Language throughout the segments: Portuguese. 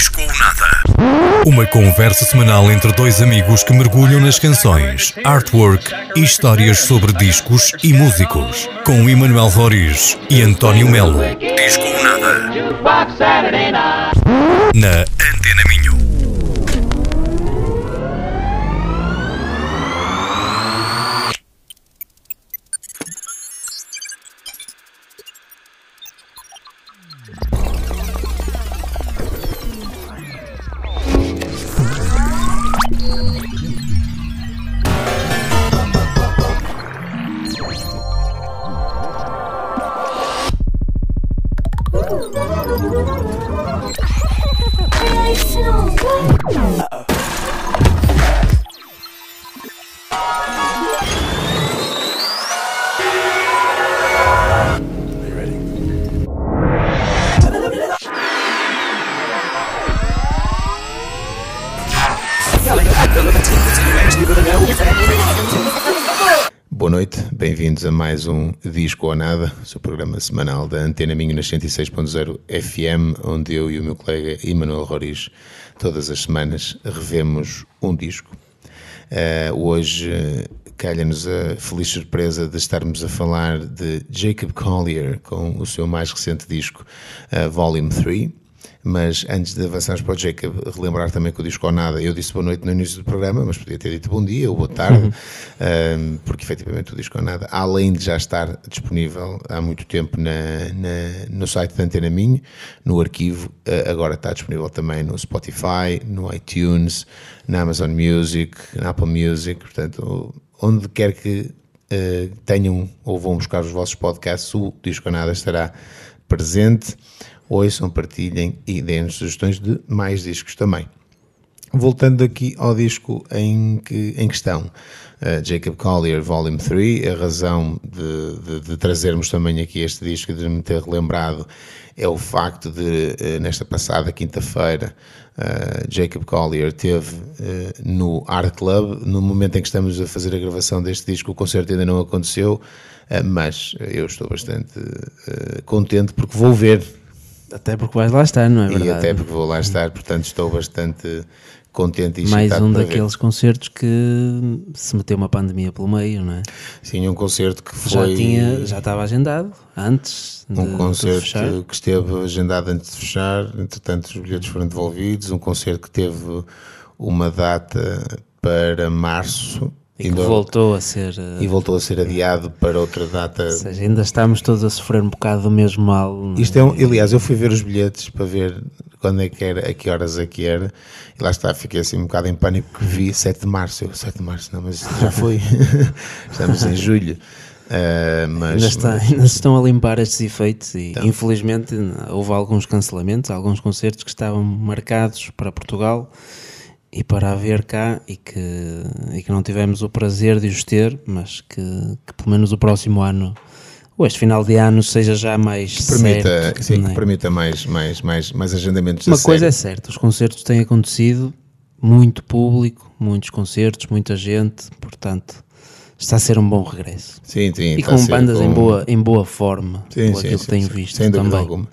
Disco ou Nada. Uma conversa semanal entre dois amigos que mergulham nas canções, artwork e histórias sobre discos e músicos. Com Emanuel Roriz e António Melo. Disco ou Nada. Na Antena Minho. A mais um Disco ou Nada, o seu programa semanal da Antena Minho nas 106.0 FM, onde eu e o meu colega Emanuel Roriz, todas as semanas, revemos um disco. Uh, hoje uh, calha-nos a feliz surpresa de estarmos a falar de Jacob Collier com o seu mais recente disco, uh, Volume 3. Mas antes de avançarmos para o Jacob, relembrar também que o disco ou nada, eu disse boa noite no início do programa, mas podia ter dito bom dia ou boa tarde, uhum. um, porque efetivamente o disco ou nada, além de já estar disponível há muito tempo na, na no site da Antena Minho, no arquivo, agora está disponível também no Spotify, no iTunes, na Amazon Music, na Apple Music, portanto, onde quer que uh, tenham ou vão buscar os vossos podcasts, o disco nada estará presente ouçam, partilhem e deem-nos sugestões de mais discos também. Voltando aqui ao disco em, que, em questão, uh, Jacob Collier Volume 3, a razão de, de, de, trazermos também aqui este disco e de me ter relembrado é o facto de, uh, nesta passada quinta-feira, uh, Jacob Collier teve no Art Club, no momento em que estamos a fazer a gravação deste disco, o concerto ainda não aconteceu, mas eu estou bastante contente porque vou ver até porque vais lá estar, não é verdade? E até porque vou lá estar, portanto estou bastante contente e Mais um daqueles ver. concertos que se meteu uma pandemia pelo meio, não é? Sim, um concerto que foi... Já, tinha, já estava agendado antes de Um concerto que esteve agendado antes de fechar, entretanto os bilhetes foram devolvidos, um concerto que teve uma data para março e que voltou a ser. E voltou a ser adiado para outra data. Ou seja, ainda estamos todos a sofrer um bocado do mesmo mal. Isto é um, aliás, eu fui ver os bilhetes para ver quando é que era, a que horas é que era, e lá está, fiquei assim um bocado em pânico que vi 7 de março. Eu, 7 de março, não, mas já foi. Estamos em julho. Uh, mas, ainda, está, mas... ainda se estão a limpar estes efeitos e então. infelizmente houve alguns cancelamentos, alguns concertos que estavam marcados para Portugal e para haver cá e que, e que não tivemos o prazer de os ter, mas que, que pelo menos o próximo ano ou este final de ano seja já mais que permita, certo, sim, que é? permita mais, mais, mais, mais agendamentos. Uma coisa série. é certa, os concertos têm acontecido, muito público, muitos concertos, muita gente, portanto está a ser um bom regresso. Sim, sim. E com bandas com... em, boa, em boa forma, sim, sim, aquilo sim, que tenho visto sem também. Alguma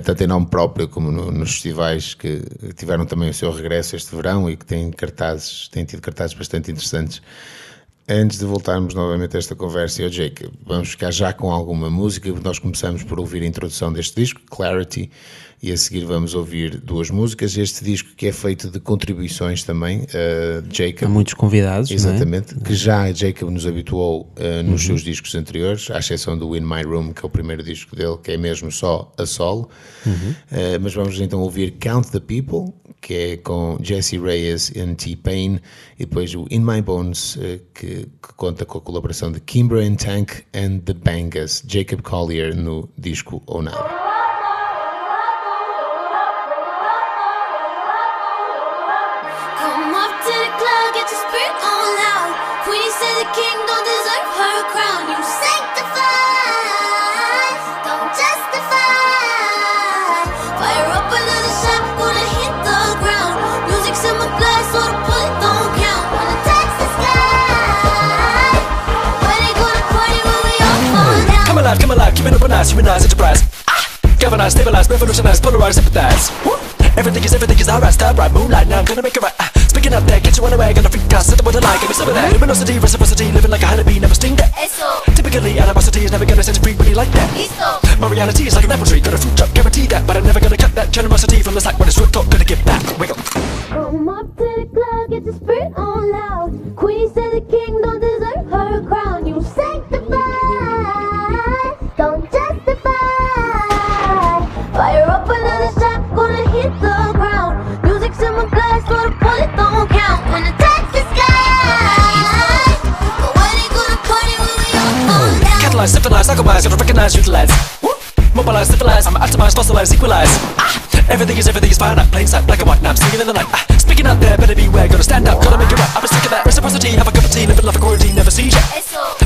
tanto em nome próprio como no, nos festivais que tiveram também o seu regresso este verão e que têm cartazes, têm tido cartazes bastante interessantes. Antes de voltarmos novamente a esta conversa, eu, Jake, vamos ficar já com alguma música. Nós começamos por ouvir a introdução deste disco, Clarity, e a seguir vamos ouvir duas músicas. Este disco que é feito de contribuições também, uh, Jacob. Há muitos convidados. É? Exatamente, é? que já Jacob nos habituou uh, nos uhum. seus discos anteriores, à exceção do In My Room, que é o primeiro disco dele, que é mesmo só a solo. Uhum. Uh, mas vamos então ouvir Count the People, que é com Jesse Reyes e T-Pain, e depois o In My Bones, que, que, conta com a colaboração de Kimber and Tank and The Bangas, Jacob Collier no disco Ou Nada. Alive, come alive, keeping up a nice, humanized enterprise. Ah! Galvanize, stabilize, revolutionize, polarize, empathize. Woo! Everything is everything is alright, stop right, moonlight. Now I'm gonna make it right. Uh, speaking up there, get you on the way, gonna freak out, set the I like, give me some of that. Luminosity, reciprocity, living like a honeybee, never sting that. Eso. Typically, animosity is never gonna set you free when you like that. Listo. My reality is like an apple tree, got a fruit drop, guarantee that. But I'm never gonna cut that generosity from the sack when it's real talk, gonna give back. Wiggle. Come up to the club, get the spirit on loud. Queen said the king Fire up another shot, gonna hit the ground. Music's in my glass, so the bullet don't count. When the touch the sky, but when they gonna party when we all fall down? Catalyze, syphilize, alchemize, gotta recognize, utilize. Woo! Mobilize, civilize, I'm atomize, fossilize, equalize. Ah! Everything is everything is fine, I'm plain sight, black and white, now I'm singing in the night. Ah! Speaking out there, better beware, gotta stand up, gotta make it right. I'm sick of that reciprocity, have a cup of tea, live in love, a quarantine, never see ya.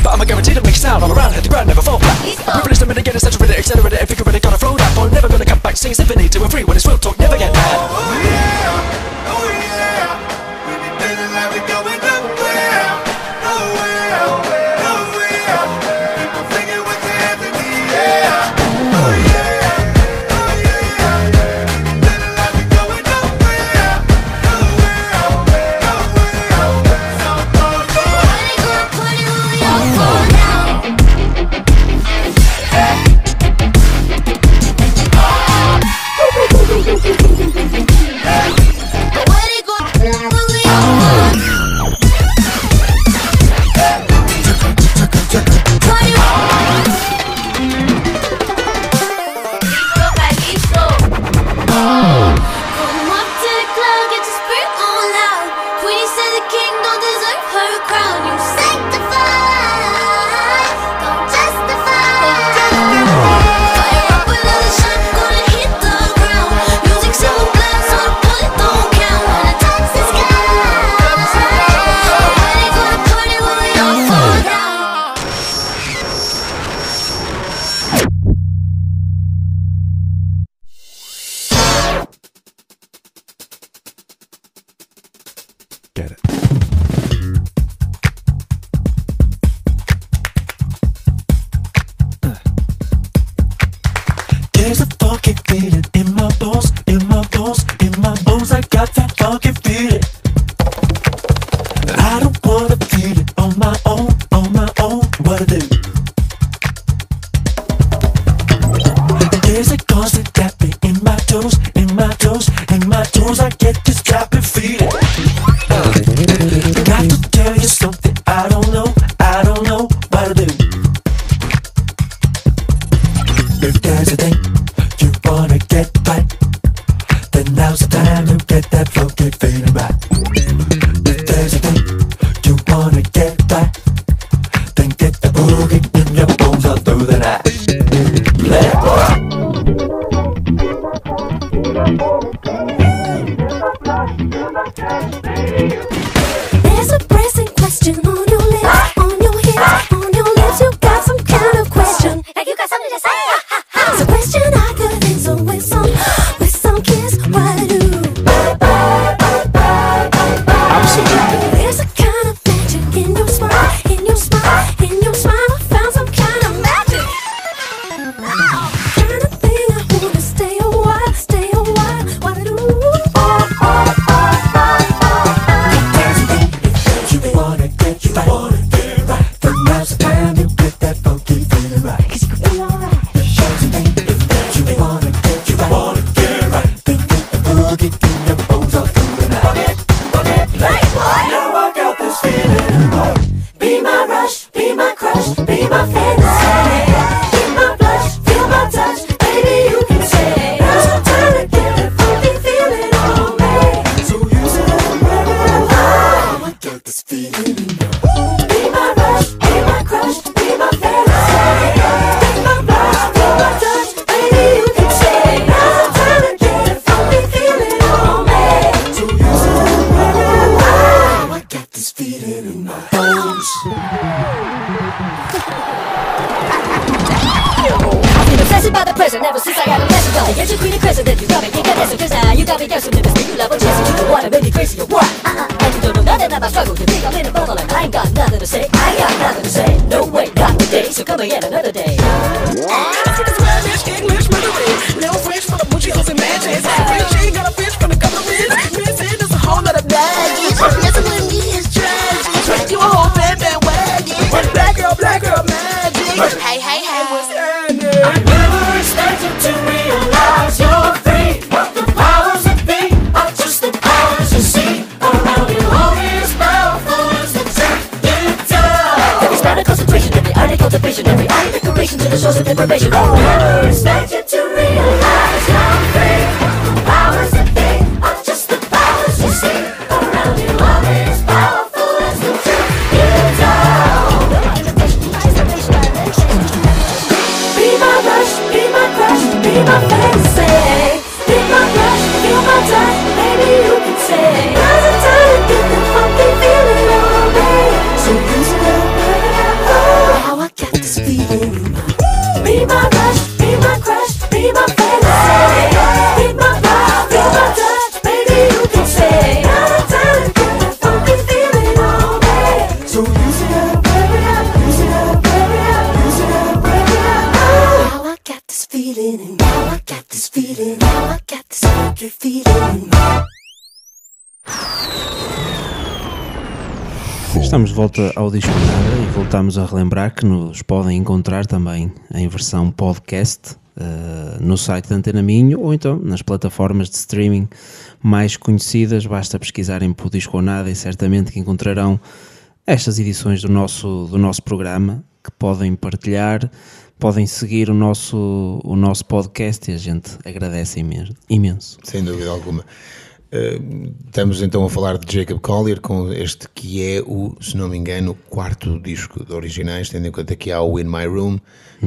But I'm a guarantee to make sound all around, hit the ground, never fall flat. I'm privileged to mitigate, accentuate, accelerate, and figure it, gotta flow that ball, never gonna come back, sing symphony to a free when it's real talk, never get mad. There's a fucking thing. Come again another day. social deprivation. Oh, Estamos de volta ao Disco Nada e voltamos a relembrar que nos podem encontrar também em versão podcast eh, no site da Antena Minho ou então nas plataformas de streaming mais conhecidas. Basta pesquisarem por Disco Nada e certamente que encontrarão estas edições do nosso, do nosso programa que podem partilhar, podem seguir o nosso, o nosso podcast e a gente agradece imenso. imenso. Sem dúvida alguma. Uh, estamos então a falar de Jacob Collier com este que é o, se não me engano, o quarto disco de originais, tendo em conta que há o In My Room,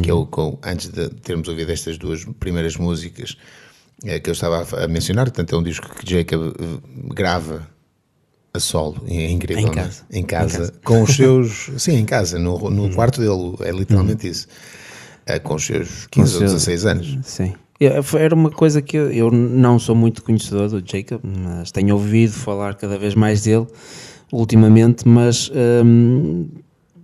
que é o com, antes de termos ouvido estas duas primeiras músicas eh, que eu estava a, a mencionar, portanto é um disco que Jacob eh, grava a solo, é incrível, Em é? casa. em casa, Em casa. com os seus, sim, em casa, no, no quarto dele, é literalmente isso, Eh, com os seus 15 ou seu- 16 anos. Sim. Foi- Era uma coisa que eu, eu não sou muito conhecedor do Jacob, mas tenho ouvido falar cada vez mais dele ultimamente, mas hum,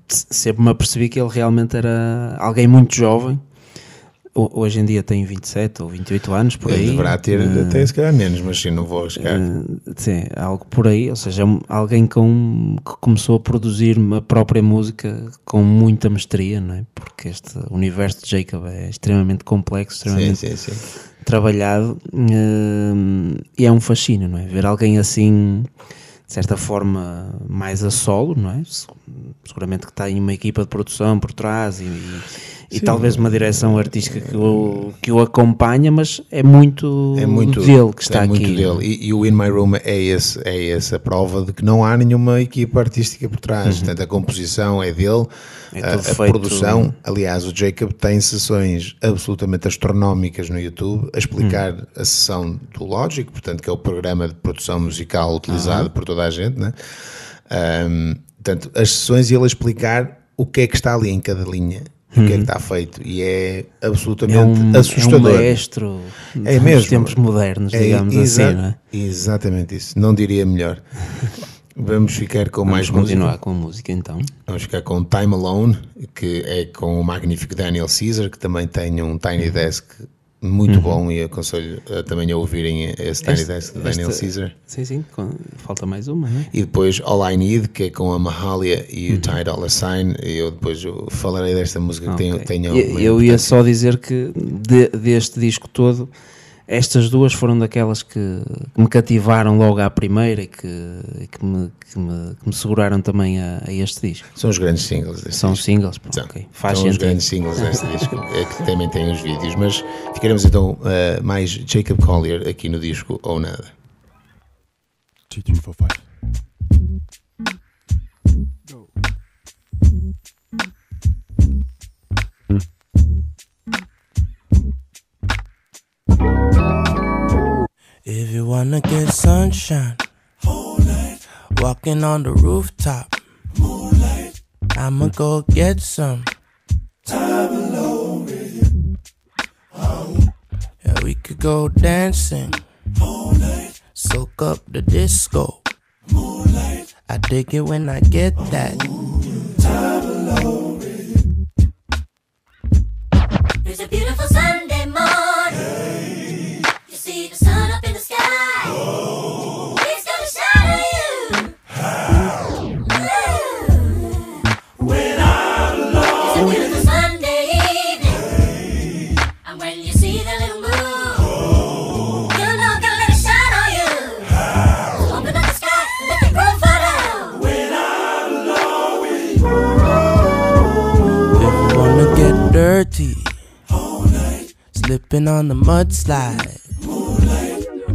se- sempre me apercebi que ele realmente era alguém muito jovem. Ho- Hoje em dia tem 27 ou 28 anos, por aí. deverá ter Eh, até se calhar menos, mas sim, não vou arriscar. eh, sim, algo por aí, ou seja, um- alguém com, que começou a produzir a própria música com muita mestria, não é? Porque este universo de Jacob é extremamente complexo, sim, extremamente sim, sim. trabalhado hum, e é um fascínio, não é? Ver alguém assim, de certa forma, mais a solo, não é? Se- Seguramente que tem uma equipa de produção por trás e, e- e talvez uma direção artística que o, que o acompanha, mas é muito, É muito dele que está é aqui. muito é? dele. E, e o In My Room é, esse, é essa prova de que não há nenhuma equipa artística por trás. Portanto, a composição é dele, Uhum. É a, a produção. Aliás, o Jacob tem sessões absolutamente astronómicas no YouTube a explicar Uhum. a sessão do Logic, portanto, que é o programa de produção musical utilizado por toda a gente, né? Ahm, portanto, as sessões e ele a explicar o que é que está ali em cada linha. O que é que está feito e é absolutamente Uhum. É um, é assustador. um maestro É mesmo. tempos modernos, É digamos exa- assim, não é? Exatamente isso, não diria melhor. Vamos ficar com mais Vamos continuar música. com a música então. Vamos ficar com Time Alone, que é com o magnífico Daniel Caesar, que também tem um Tiny Desk muito bom e aconselho eh, também a ouvirem esse Tiny Desk de Daniel esta- Caesar. Sim, sim, com- falta mais uma, não é? E depois All I Need, que é com a Mahalia e o Ty Dolla Sign. E eu depois falarei desta música que Ok. tem Eu- eu ia só dizer que de- deste disco todo, estas duas foram daquelas que, que me cativaram logo à primeira e que, que, me, que, me, que me seguraram também a, a este disco. São os grandes singles deste São disco. singles, pronto, São, ok. Faz são os grandes singles deste disco, é que também tem os vídeos. Mas ficaremos então eh, mais Jacob Collier aqui no disco ou nada. Two, three, four, five. If you wanna get sunshine, walking on the rooftop, I'ma go get some. time alone Yeah, we could go dancing, soak up the disco. I dig it when I get that. The mudslide.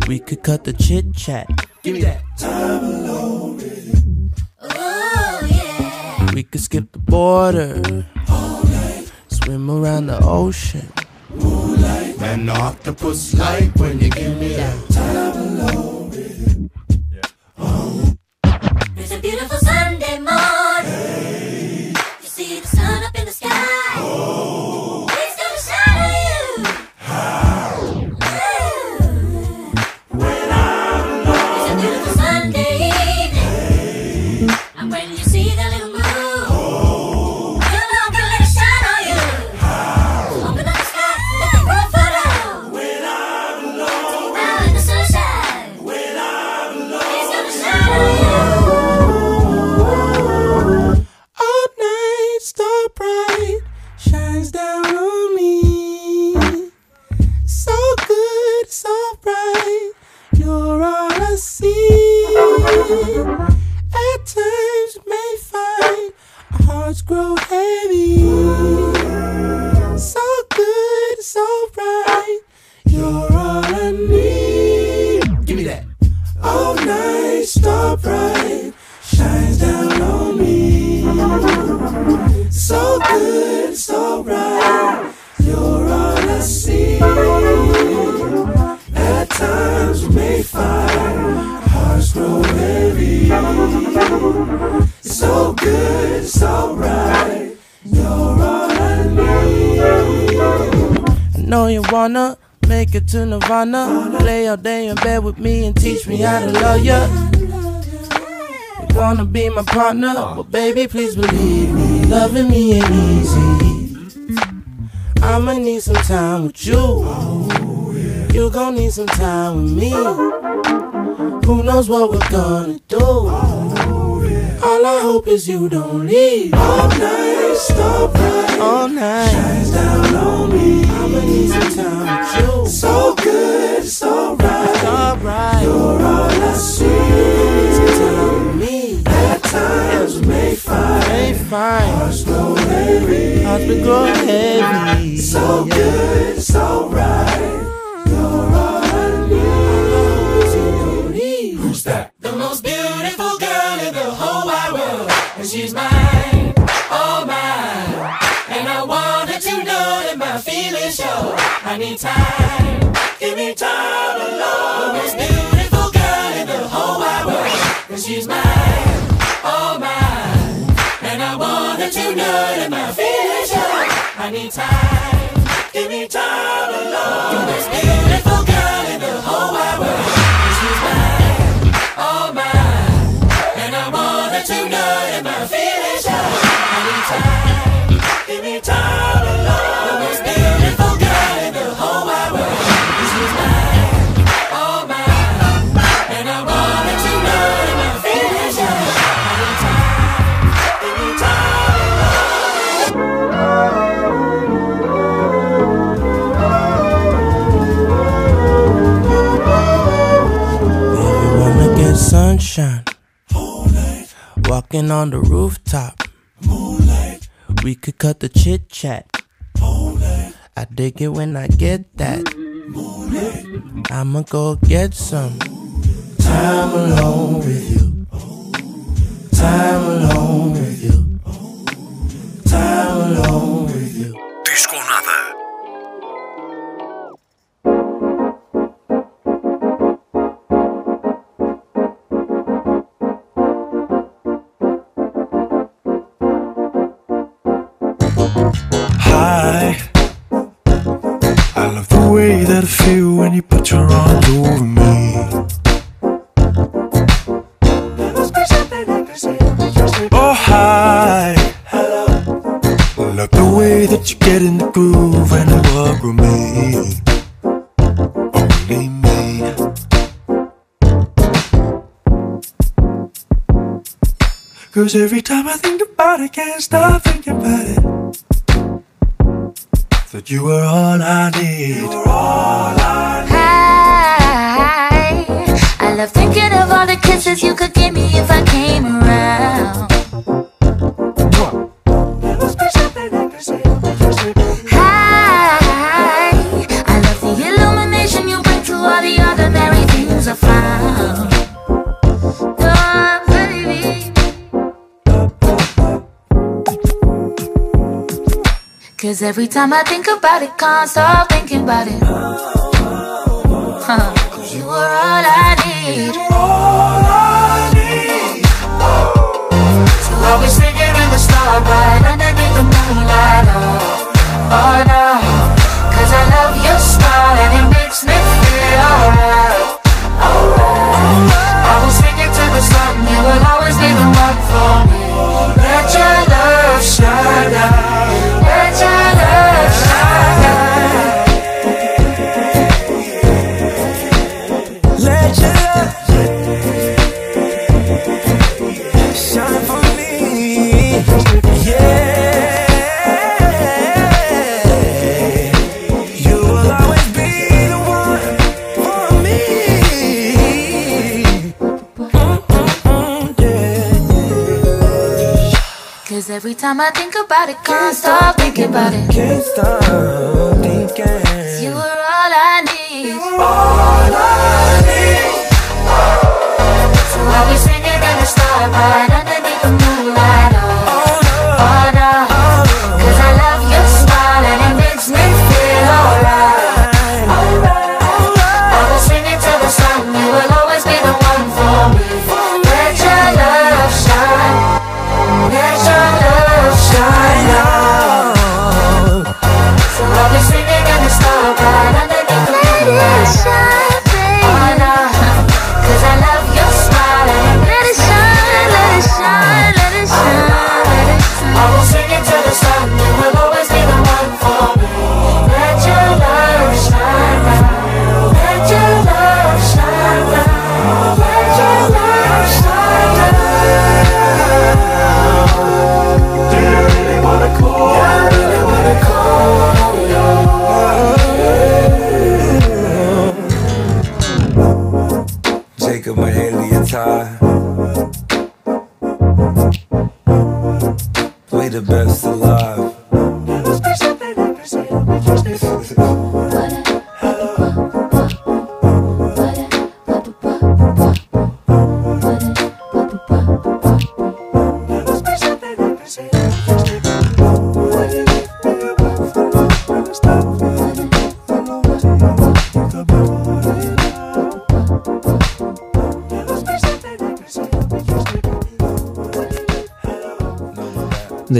We could cut the chit chat. Give me that. Oh, yeah. We could skip the border. All night. Swim around the ocean. An octopus like when you give me that. Wanna make it to Nirvana. Lay all day in bed with me and teach me how to love ya. You wanna be my partner, but baby, please believe me, loving me ain't easy. I'ma need some time with you. You gon' need some time with me. Who knows what we're gonna do? All I hope is you don't leave. All night, stop right. All night. Shines down on me. Summertime. So good, it's alright. You're all I see. May find. Hearts heavy. So good, it's alright. Show. I time, give me time alone. The most beautiful girl in the whole wide world. She's mine, all mine. And I want her to know that my feelings time alone. The most beautiful girl in the whole wide world. She's mine, all mine. And I want her to know that my feelings need walking on the rooftop, Moonlight. we could cut the chit chat. I dig it when I get that. Moonlight. I'ma go get some time alone with you. Time alone with you. I feel when you put your arms over me. Oh, hi. Hello. Love the way that you get in the groove and you walk with me. Only me. Cause every time I think about it, can't stop thinking about it. That you were all I need. You were all I Hi. I love thinking of all the kisses you could give me if I Cause every time I think about it, can't stop thinking about it. Huh. You were all I need. All I need. So I was singing in the starlight underneath the moonlight. Oh, oh no. Cause I love your smile and it makes me about it, can't stop thinking about it. Can't stop thinking.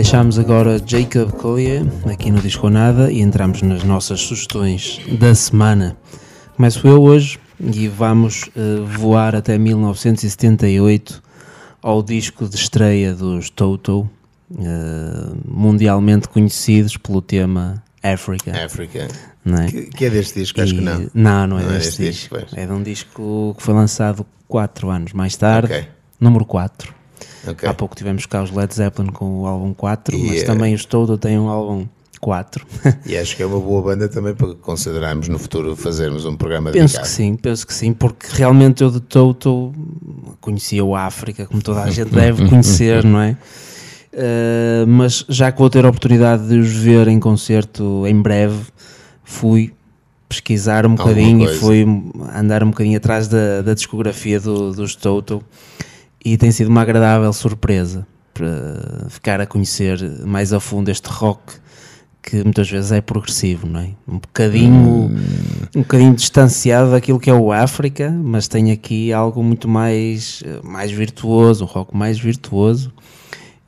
Deixámos agora Jacob Collier aqui no Disco Nada e entramos nas nossas sugestões da semana. Começo eu hoje e vamos eh, voar até 1978 ao disco de estreia dos Toto, eh, mundialmente conhecidos pelo tema Africa. África. não é? Que, que é deste disco, acho que E- não. Não, não é Não é deste deste disco. disco, é de um disco que foi lançado 4 anos mais tarde, Ok. número 4. Ok. Há pouco tivemos cá os Led Zeppelin com o álbum 4, mas também os Toto têm um álbum 4. E acho que é uma boa banda também para considerarmos no futuro fazermos um programa penso dedicado. que sim, penso que sim, porque realmente eu de Toto conhecia o África, como toda a gente deve conhecer, não é? Uh, mas já que vou ter a oportunidade de os ver em concerto em breve, fui pesquisar um bocadinho e fui andar um bocadinho atrás da, da discografia do- dos Toto e tem sido uma agradável surpresa para ficar a conhecer mais a fundo este rock que muitas vezes é progressivo, não é? Um bocadinho, um bocadinho distanciado daquilo que é o África, mas tem aqui algo muito mais, mais virtuoso, um rock mais virtuoso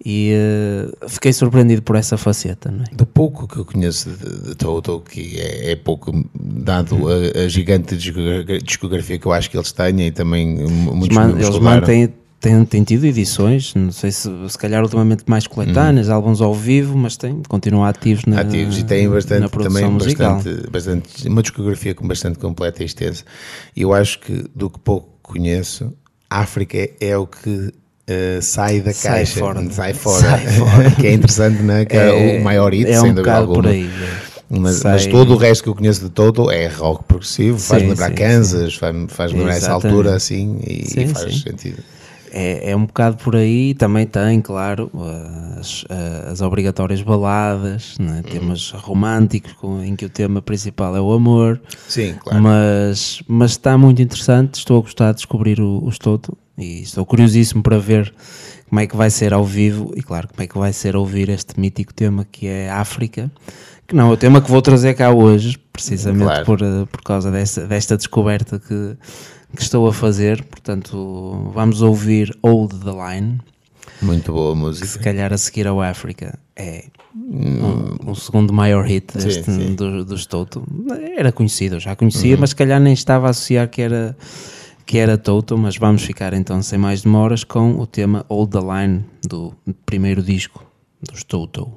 e eh, fiquei surpreendido por essa faceta, é? Do pouco que eu conheço de, de Toto, que é, é pouco dado a, a gigante discogra- discografia que eu acho que eles têm e também membros eles mantêm, têm, têm tido edições, não sei se, se calhar ultimamente mais coletâneas, álbuns ao vivo, mas têm, continuam ativos na, ativos e têm bastante, também musical. bastante, bastante, uma discografia com bastante completa e extensa. E eu acho que, do que pouco conheço, África é, é o que eh, sai da Sai caixa, fora. sai fora, Sai fora. que é interessante, não é? Que é, o maior hit, é sem um dúvida bocado alguma. aí. é. Mas, mas todo o resto que eu conheço de Toto é rock progressivo, faz Sim, lembrar sim, Kansas, faz, faz lembrar essa altura assim e, e Sim, faz sim. sentido. É, é um bocado por aí, também tem, claro, as, as obrigatórias baladas, né? temas românticos com- em que o tema principal é o amor, Sim, claro. mas, mas está muito interessante, estou a gostar de descobrir o, os Toto e estou curiosíssimo para ver como é que vai ser ao vivo e claro, como é que vai ser ouvir este mítico tema que é África, Que não, o tema que vou trazer cá hoje, precisamente Claro. por, por causa dessa, desta descoberta que, que estou a fazer. Portanto, vamos ouvir Hold the Line, Muito boa que se música. calhar a seguir ao África é um, um segundo maior hit deste, sim. Uhum. do- dos Toto. Era conhecido, eu já conhecia, mas se calhar nem estava a associar que era, que era Toto. Mas vamos ficar então sem mais demoras com o tema Hold the Line do primeiro disco dos Toto.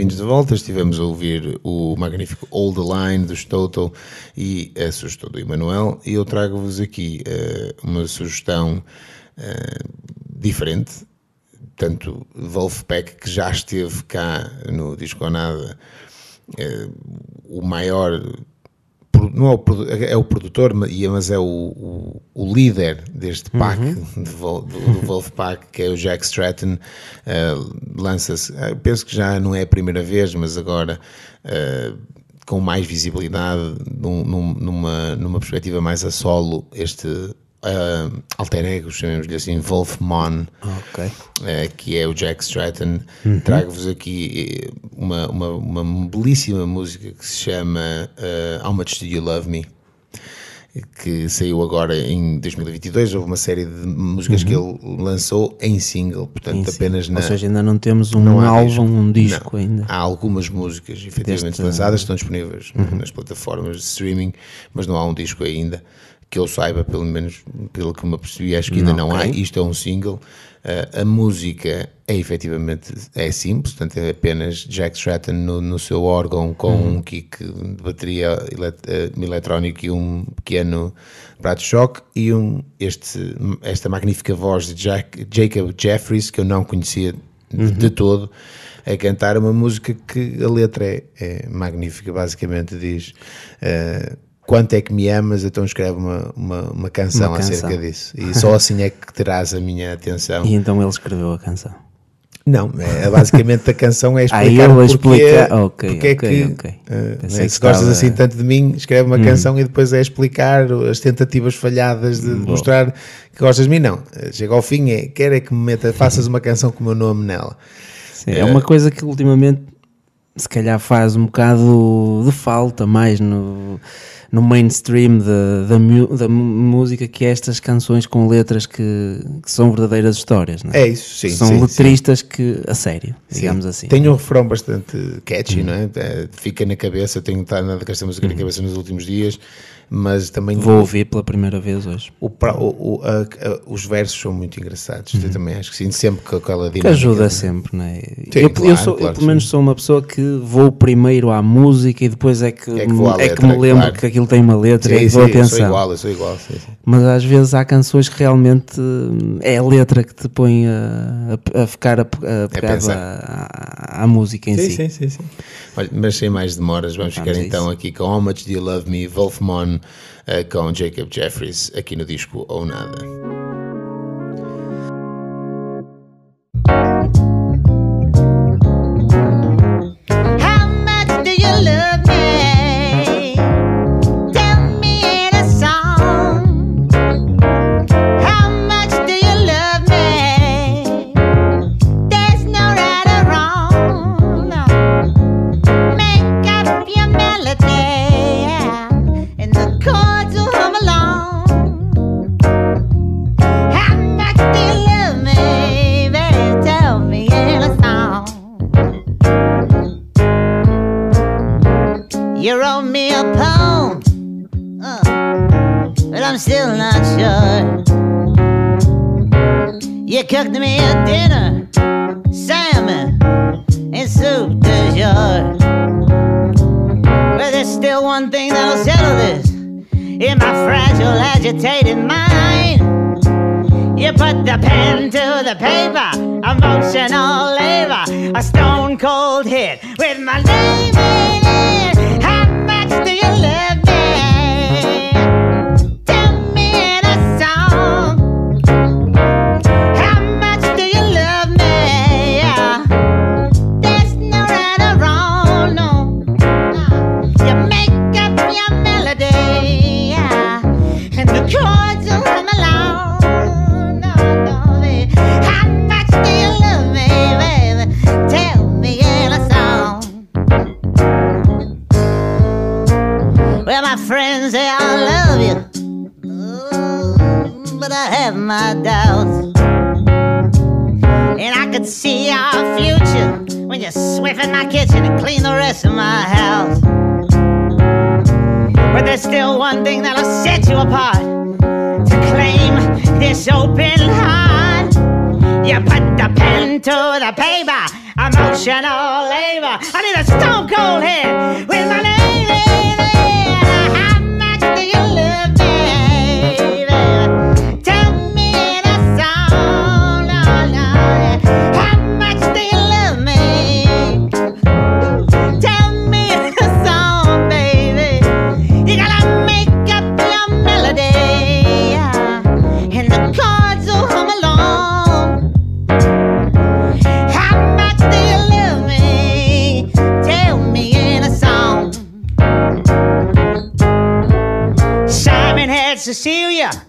Bem-vindos de volta. Estivemos a ouvir o magnífico All the Line dos Toto e a sugestão do Emanuel. E eu trago-vos aqui eh, uma sugestão eh, diferente. Tanto Wolfpack, que já esteve cá no Disco Nada, eh, o maior não é o, é o produtor, e- mas é o, o, o líder deste pack, de Vol- do, do Wolfpack, que é o Jack Stratton, eh, lança-se, eh, penso que já não é a primeira vez, mas agora eh, com mais visibilidade, num- numa, numa perspectiva mais a solo, este ah, alter ego, chamemos-lhe assim, Wolfman, Ok. eh, que é o Jack Stratton. Trago-vos aqui eh, uma, uma, uma belíssima música que se chama eh, How Much Do You Love Me? que saiu agora em 2022. Houve uma série de músicas que ele lançou em single, portanto, sim. apenas na. Ou seja, ainda não temos um não álbum, um disco Não. ainda. Há algumas músicas efetivamente Deste- Uhum. lançadas, estão disponíveis nas plataformas de streaming, mas não há um disco ainda. Que eu saiba, pelo menos pelo que me apercebi, acho que ainda não há. Ok. Isto é um single. Uh, a música é efetivamente é simples, portanto é apenas Jack Stratton no, no seu órgão com Uhum. um kick de bateria elet- eh, eletrónico e um pequeno prato de choque e um, este, esta magnífica voz de Jack, Jacob Jeffries que eu não conhecia de, Uhum. de todo a cantar uma música que a letra é, é magnífica, basicamente diz eh, quanto é que me amas, então escreve uma, uma, uma canção Uma canção. acerca disso e só assim é que terás a minha atenção. E então ele escreveu a canção. Não, é, basicamente a canção é Ah, explicar ele porque, explica- ok, porque é ok, que, ok. eh, né, que se gostas estava- Hum. assim tanto de mim, escreve uma canção e depois é explicar as tentativas falhadas de mostrar que gostas de mim. Não, Eh, chega ao fim, é quer é que me meta, faças uma canção com o meu nome nela. Sim, é uma coisa que ultimamente se calhar faz um bocado de falta mais no, no mainstream da, da, música que é estas canções com letras que, que são verdadeiras histórias, não é? É isso, sim. São sim, sim. letristas que, a sério, Sim. digamos assim. Tem um refrão bastante catchy, não é? Uhum. Eh, Fica na cabeça, tenho estado nada com esta música na cabeça nos últimos dias, mas também Vou ouvir pela primeira vez hoje. o o- o- a- a- os versos são muito engraçados. Eu também acho que sim, sempre com aquela Uhum. Que dinâmica. ajuda sempre, não é? Sim, eu, eu claro, sou, claro eu pelo menos sim. sou uma pessoa que vou primeiro à música e depois é que, É que vou à é que letra, me lembro claro. que aquilo tem uma letra e Sim, que sim, dou eu sou atenção. igual, eu sou igual. Mas às vezes há canções que realmente hum, é a letra que te põe a, a, ficar a, a pegado pensar. à, música em si. Sim, sim, sim. Olha, mas sem mais demoras, vamos, Vamos ficar então aqui com How Much Do You Love Me, Wolfmon, eh, com Jacob Jeffries, aqui no disco Ou Nada.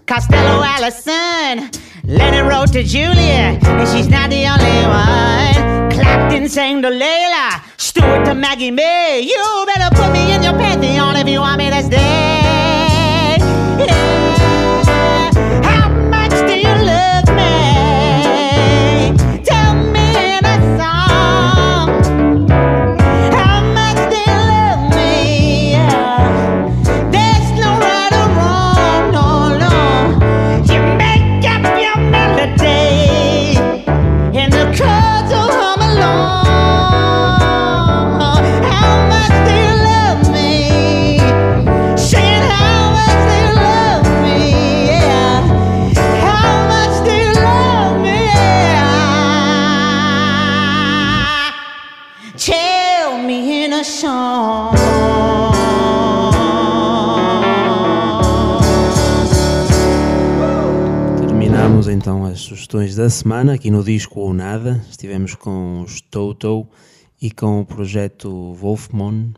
Costello Allison, Lennon wrote to Julia, and she's not the only one. Clapton sang to Layla, Stewart to Maggie May. You better put me in your pantheon if you want me to stay. Da semana aqui no Disco ou Nada. Estivemos com os Toto e com o projeto Wolfmon.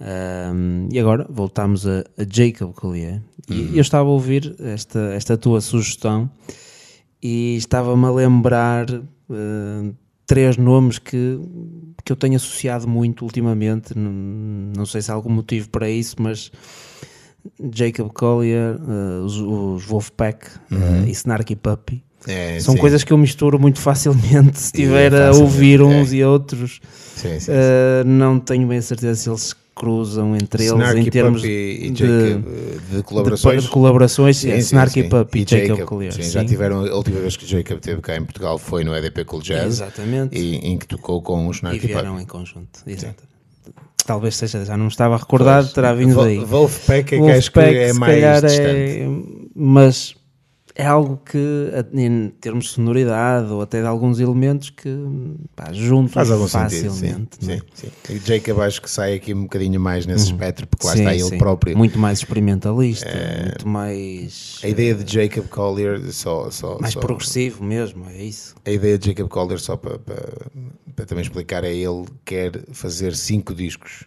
Ahm, e agora voltamos a, a Jacob Collier. E eu estava a ouvir esta, esta tua sugestão e estava-me a lembrar ah, três nomes que, que eu tenho associado muito ultimamente. Não, não sei se há algum motivo para isso, mas Jacob Collier, eh, os, os Wolfpack eh, e Snarky Puppy. É, São sim. coisas que eu misturo muito facilmente se E é estiver a ouvir é. uns e outros. Sim, sim, Eh, não tenho bem a certeza se eles cruzam entre eles Snarky em termos e de, Jacob, de de, colaborações. de colaborações. Sim, é, sim, Snarky sim. Puppy e E Jacob, Collier. sim, Já tiveram, a última vez que Jacob esteve cá em Portugal foi no EDP Cool Jazz. Exatamente. E, em que tocou com os E Snarky vieram Puppy. em conjunto. Exato. Talvez seja, já não estava recordado, Pois. terá vindo daí. Wolfpack é que acho que é mais calhar distante. é, mas é algo que, em termos de sonoridade ou até de alguns elementos, que pá, juntos Faz algum sentido, sim, facilmente. não é? sim, sim. E Jacob acho que sai aqui um bocadinho mais nesse espectro, porque lá Sim, está ele sim. próprio. Muito mais experimentalista, muito mais, A ideia de Jacob Collier, só, só, mais só- progressivo mesmo, é isso. A ideia de Jacob Collier, só para, para, para também explicar, é ele quer fazer cinco discos,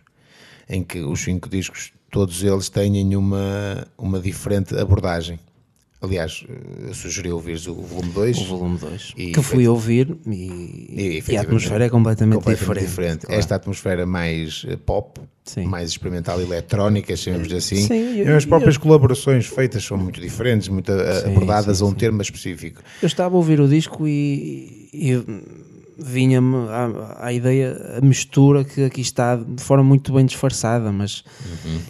em que os cinco discos, todos eles tenham uma, uma diferente abordagem. Aliás, eu sugeri ouvires o volume 2. O volume 2. E Que fui ouvir e, E, e a atmosfera é completamente, completamente diferente. claro. Esta atmosfera mais eh, pop, Sim. mais experimental, eletrónica, chamemos assim. Sim, e e- as próprias colaborações feitas são muito diferentes, muito eh, Sim, abordadas sim, a um sim. termo específico. Eu estava a ouvir o disco e, e vinha-me à, à ideia a mistura que aqui está de forma muito bem disfarçada, mas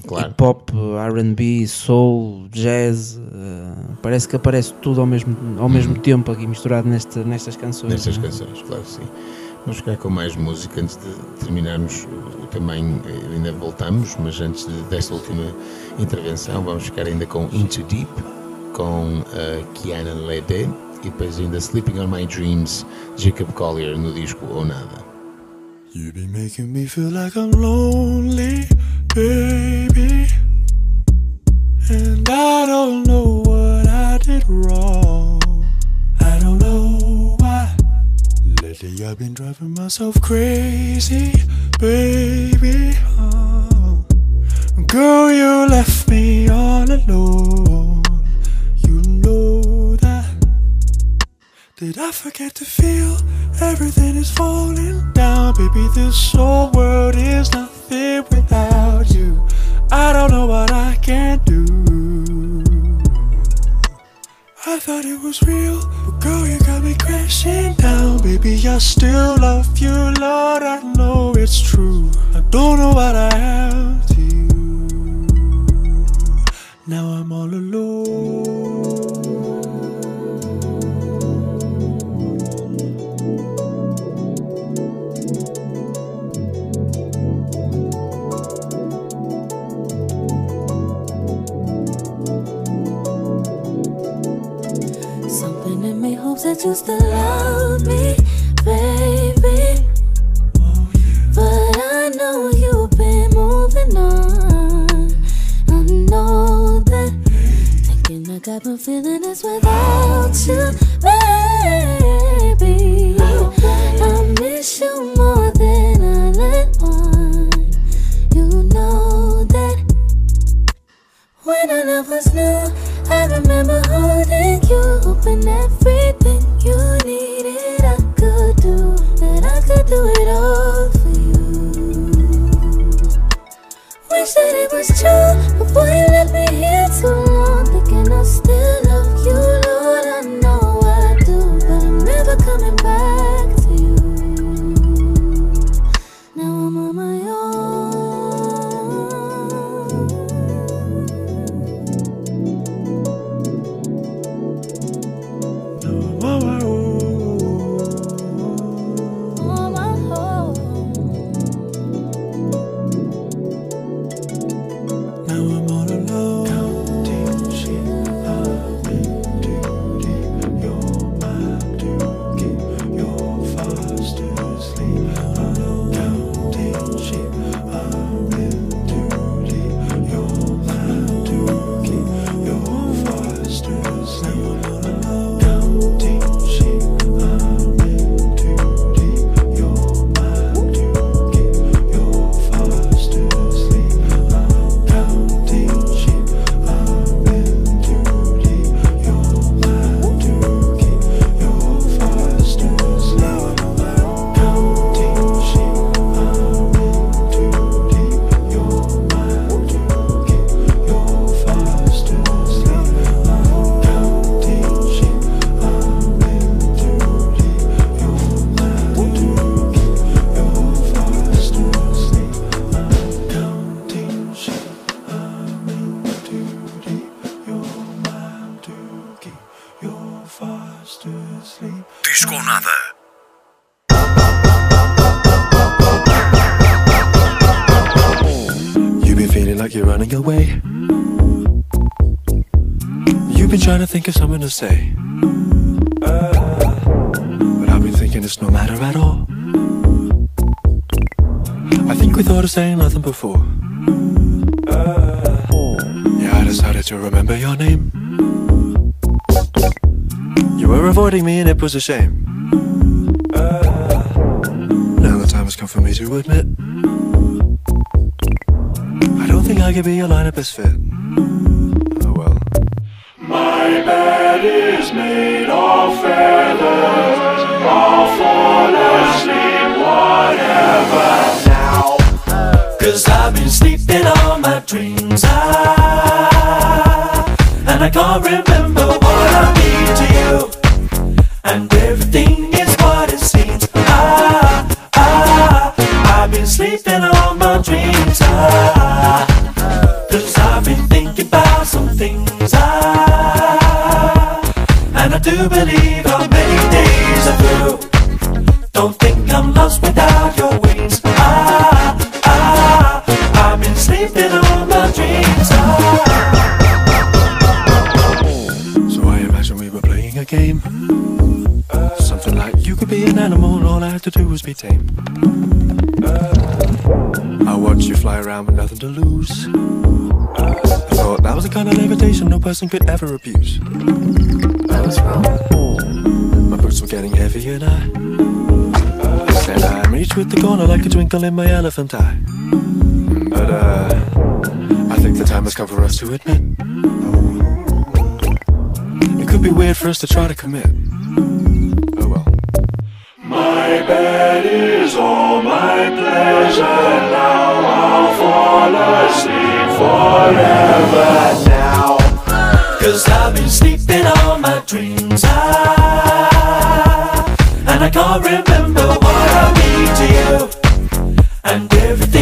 claro. hip hop, R&B, soul, jazz, eh, parece que aparece tudo ao mesmo, ao mesmo tempo aqui misturado nesta, nestas canções. Nestas é? canções, claro que sim. Vamos ficar com mais música antes de terminarmos o, o também, eh, ainda voltamos, mas antes de- desta última intervenção, vamos ficar ainda com Into Deep, com uh, Kiana Lede e depois ainda Sleeping on My Dreams, Jacob Collier no disco Ou Nada. You be making me feel like I'm lonely, baby. And I don't know what I did wrong. I don't know why. Lately I've been driving myself crazy, baby. Oh. Girl, you left me all alone. I forget to feel everything is falling down? Baby, this whole world is nothing without you. I don't know what I can do. I thought it was real, but girl, you got me crashing down. Baby, I still love you, Lord, I know it's true. I don't know what I am to you. Now I'm all alone. Me hopes that you still love me, say. But I've been thinking it's no matter at all. I think we thought of saying nothing before. Yeah, I decided to remember your name. You were avoiding me and it was a shame. Now the time has come for me to admit. I don't think I could be your line of best fit. Bed is made of feathers. I'll fall asleep, whatever now. Cause I've been sleeping on my dreams. I, and I can't remember what I mean to you. And everything do believe how many days are through. Don't think I'm lost without your wings. I, I, I've been sleeping on my dreams. Ah. So I imagine we were playing a game. Something like you could be an animal all I had to do was be tame. I watched you fly around with nothing to lose. I thought that was the kind of levitation no person could ever abuse. I wrong. My boots were getting heavy and I, I said I'm reach with the corner like a twinkle in my elephant eye. But uh, I think the time has come for us to admit. It could be weird for us to try to commit. Oh well. My bed is all my pleasure now. I'll fall asleep forever. Cause I've been sleeping on my dreams. I, and I can't remember what I mean to you. And everything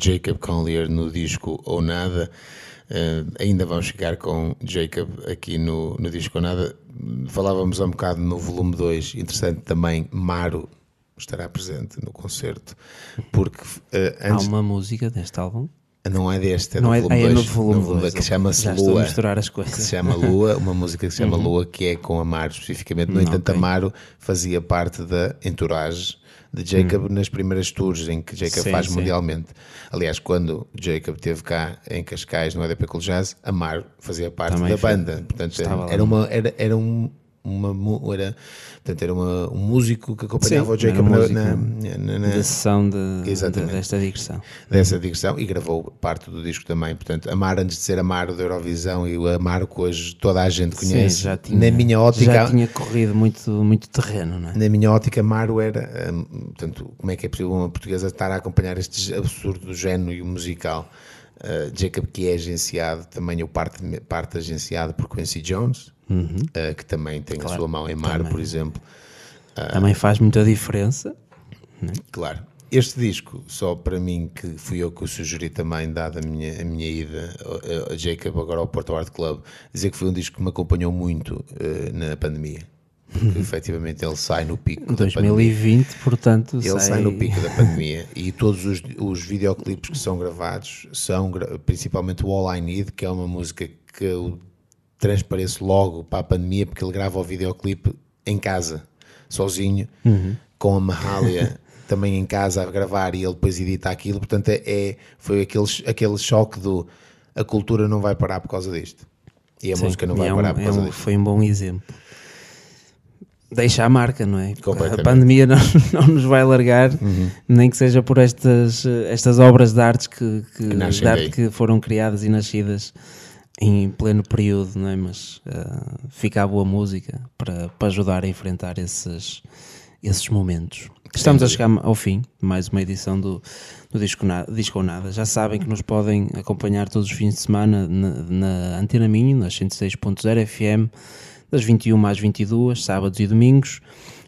Jacob Collier no disco Ou Nada. Eh, ainda vamos chegar com Jacob aqui no, no disco Ou Nada. Falávamos há um bocado no volume 2. Interessante também, Maro estará presente no concerto. Porque Há antes. uma música deste álbum. Não é deste, é Não no é- volume ah, é no 2. volume dois, que ok. chama-se Lua. misturar as coisas. Que se chama Lua, uma música que se chama Uhum. Lua, que é com Amaro especificamente. No Hum, entanto, ok. Amaro fazia parte da entourage de Jacob nas primeiras tours em que Jacob Hum. Sim, faz sim. mundialmente. Aliás, quando Jacob esteve cá em Cascais no EDP Cool Jazz, Amaro fazia parte Também da foi. banda. Portanto, Estava lá. era, uma, era, era um, uma era, portanto, era uma- um músico que acompanhava Sim, o Jacob era na, na- na- na- da sessão de, de- desta digressão. dessa digressão e gravou parte do disco também. Portanto, Amar antes de ser Amaro da Eurovisão e o Amaro que hoje toda a gente conhece. Sim, já tinha, na minha ótica, já tinha corrido muito, muito terreno, não é? na minha ótica, Amaro era, hum, portanto, como é que é possível uma portuguesa estar a acompanhar este absurdo género musical? Uh, Jacob, que é agenciado, também o parte, parte agenciado por Quincy Jones, uh, que também tem a sua mão em Mar, Uhum. também. por exemplo. Também faz muita diferença. Claro. Este disco, só para mim, que fui eu que o sugeri também, dada a minha, a minha ida a, a Jacob agora ao Porto Art Club, dizer que foi um disco que me acompanhou muito eh, na pandemia. Porque efetivamente ele sai no pico da pandemia. 2020, portanto, Ele sai... no pico da pandemia e todos os, os videoclipes que são gravados são principalmente o All I Need, que é uma música que eu transpareço logo para a pandemia, porque ele grava o videoclipe em casa, sozinho, com a Mahalia também em casa a gravar e ele depois edita aquilo. Portanto, é, é- foi aquele, aquele choque do a cultura não vai parar por causa disto. E a Sim, música não vai é um- parar por é causa um- disto. Foi um bom exemplo. Deixa a marca, não é? A pandemia não, não nos vai largar, Uhum. nem que seja por estas, estas obras de arte que, que, Que de arte que foram criadas e nascidas em pleno período, não é? Mas eh, fica a boa música para, para ajudar a enfrentar esses, esses momentos. Estamos a chegar ao fim de mais uma edição do, do Disco, Na- Disco ou Nada. Já sabem que nos podem acompanhar todos os fins de semana na, na Antena Minho, nas 106.0 FM, das 21 às 22, sábados e domingos,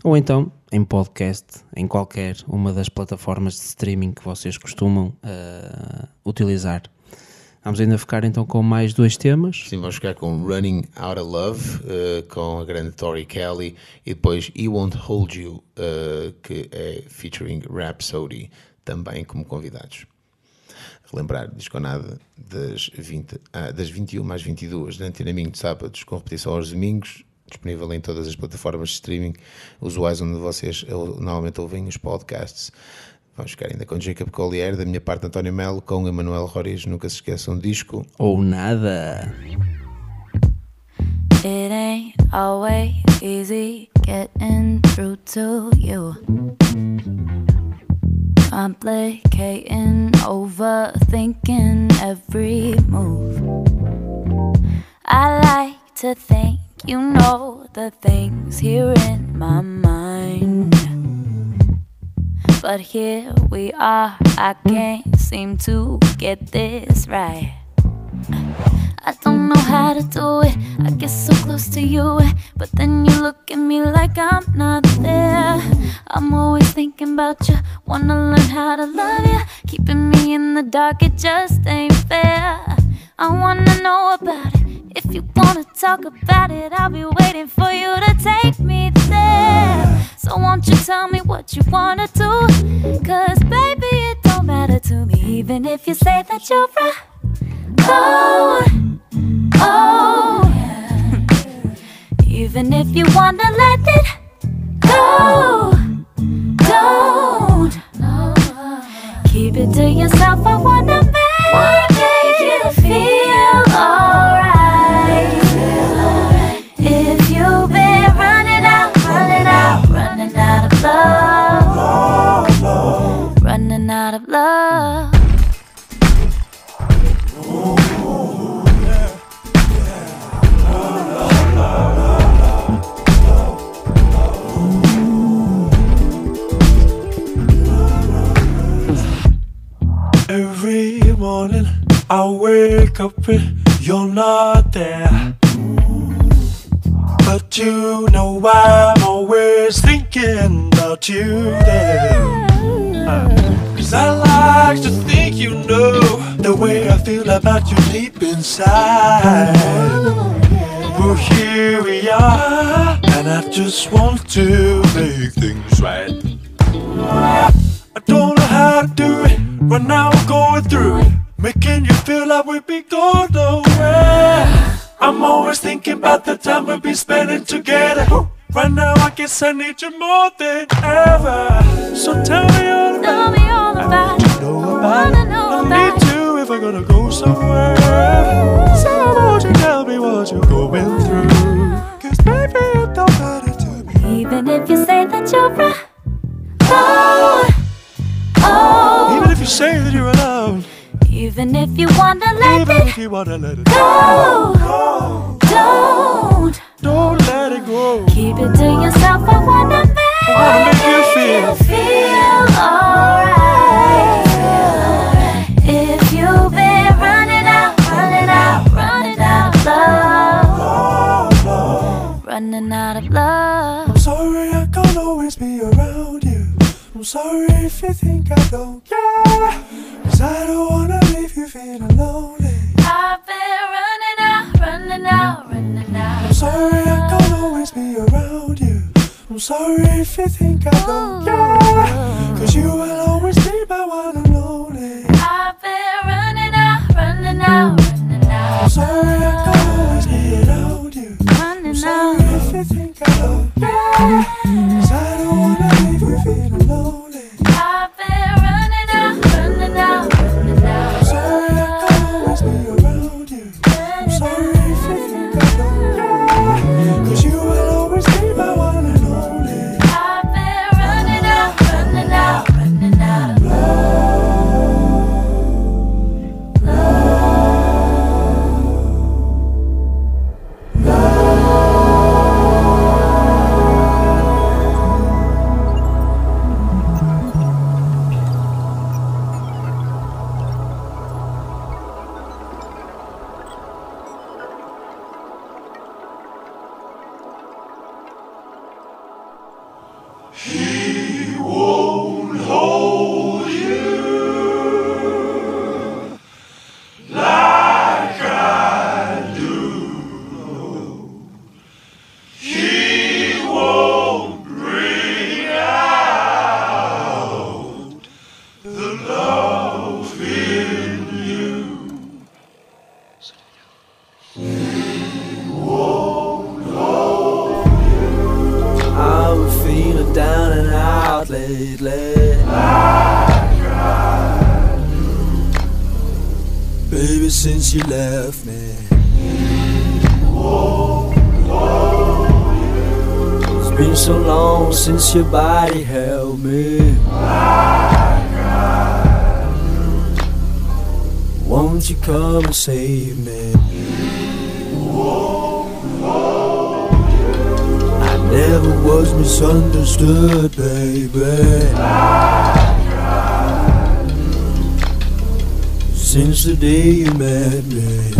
ou então em podcast, em qualquer uma das plataformas de streaming que vocês costumam eh, utilizar. Vamos ainda ficar então com mais dois temas. Sim, vamos ficar com Running Out of Love, eh, com a grande Tori Kelly, e depois He Won't Hold You, eh, que é featuring Rhapsody, também como convidados. Relembrar, Disconada, das, 20, ah, das 21 às 22, da Antena Minho de sábados, com repetição aos domingos, disponível em todas as plataformas de streaming usuais onde vocês normalmente ouvem os podcasts. Vamos ficar ainda com Jacob Collier, da minha parte António Melo, com Emanuel Roriz, nunca se esqueçam disco. Ou nada. It ain't always easy getting through to you. Complicating, overthinking every move. I like to think you know the things here in my mind. But here we are, I can't seem to get this right. I don't know how to do it. I get so close to you, but then you look at me like I'm not there. I'm always thinking about you, wanna learn how to love you. Keeping me in the dark, it just ain't fair. I wanna know about it. If you wanna talk about it, I'll be waiting for you to take me there. So won't you tell me what you wanna do? Cause baby, it don't matter to me, even if you say that you're right. Oh, oh, yeah. Even if you wanna let it go, don't keep it to yourself. I wanna make you feel I wake up and you're not there. But you know I'm always thinking about you there. Uh, Cause I like to think you know the way I feel about you deep inside. Well, here we are, and I just want to make things right. I don't know how to do it, but now I'm going through it. Making you feel like we'd be going nowhere. I'm always thinking about the time we'll be spending together. Right now, I guess I need you more than ever. So tell me all about Tell me all about it. know I about it. know I about need to if I'm gonna go somewhere. So won't you tell me what you're going through? Cause baby, it don't matter to me Even if you say that you're a oh, oh. Even if you say that you're alone, Even if you wanna let even it if you wanna let it go, don't don't let it go. keep it to yourself. I wanna make, wanna make you feel- feel alright. If you've been running out, running out, running out of love, running out of love. I'm sorry I can't always be around you. I'm sorry if you think I don't care. I don't wanna leave you feeling lonely. I've been running out, running out, running out. I'm sorry I can't always be around you. I'm sorry if you think I don't care. Cause you will always be my one and only. I've been running out, running out, running out. I'm sorry I can't always be around you. I'm sorry out. if you think I don't care. Cause I don't You left me. It's been so long since your body held me. Won't you come and save me? I never was misunderstood, the day you met me.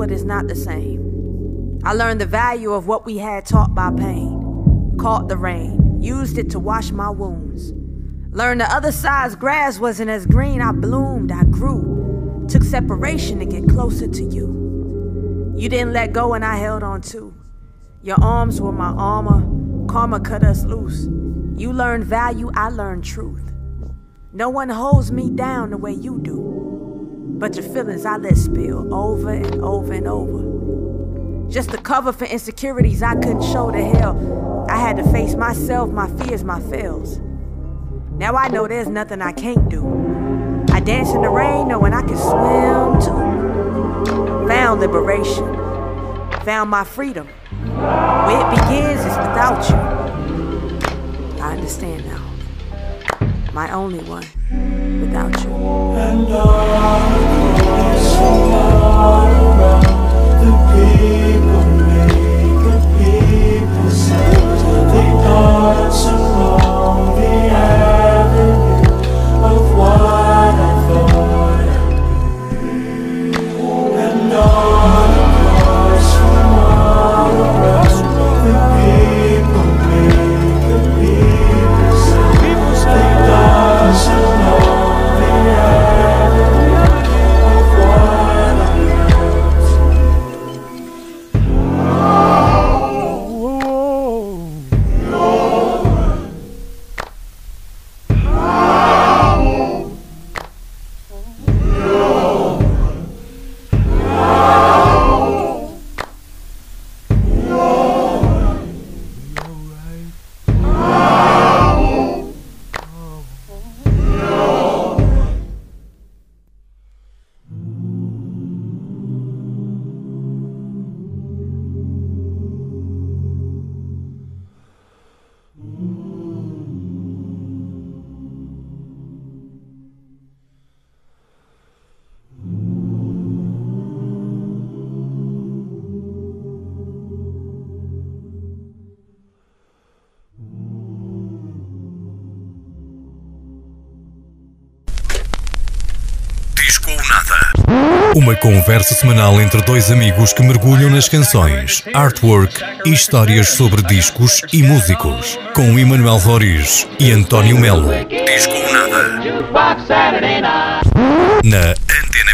What is not the same. I learned the value of what we had taught by pain. Caught the rain, used it to wash my wounds. Learned the other side's grass wasn't as green. I bloomed, I grew. Took separation to get closer to you. You didn't let go and I held on too. Your arms were my armor. Karma cut us loose. You learned value, I learned truth. No one holds me down the way you do. But your feelings I let spill over and over and over. Just the cover for insecurities I couldn't show to hell. I had to face myself, my fears, my fails. Now I know there's nothing I can't do. I I dance in the rain knowing I can swim too. Found liberation, found my freedom. Where it begins is without you. I understand now. My only one without you. Conversa semanal entre dois amigos que mergulham nas canções, artwork e histórias sobre discos e músicos. Com Emanuel Roriz e António Melo. Disco nada. Na Antena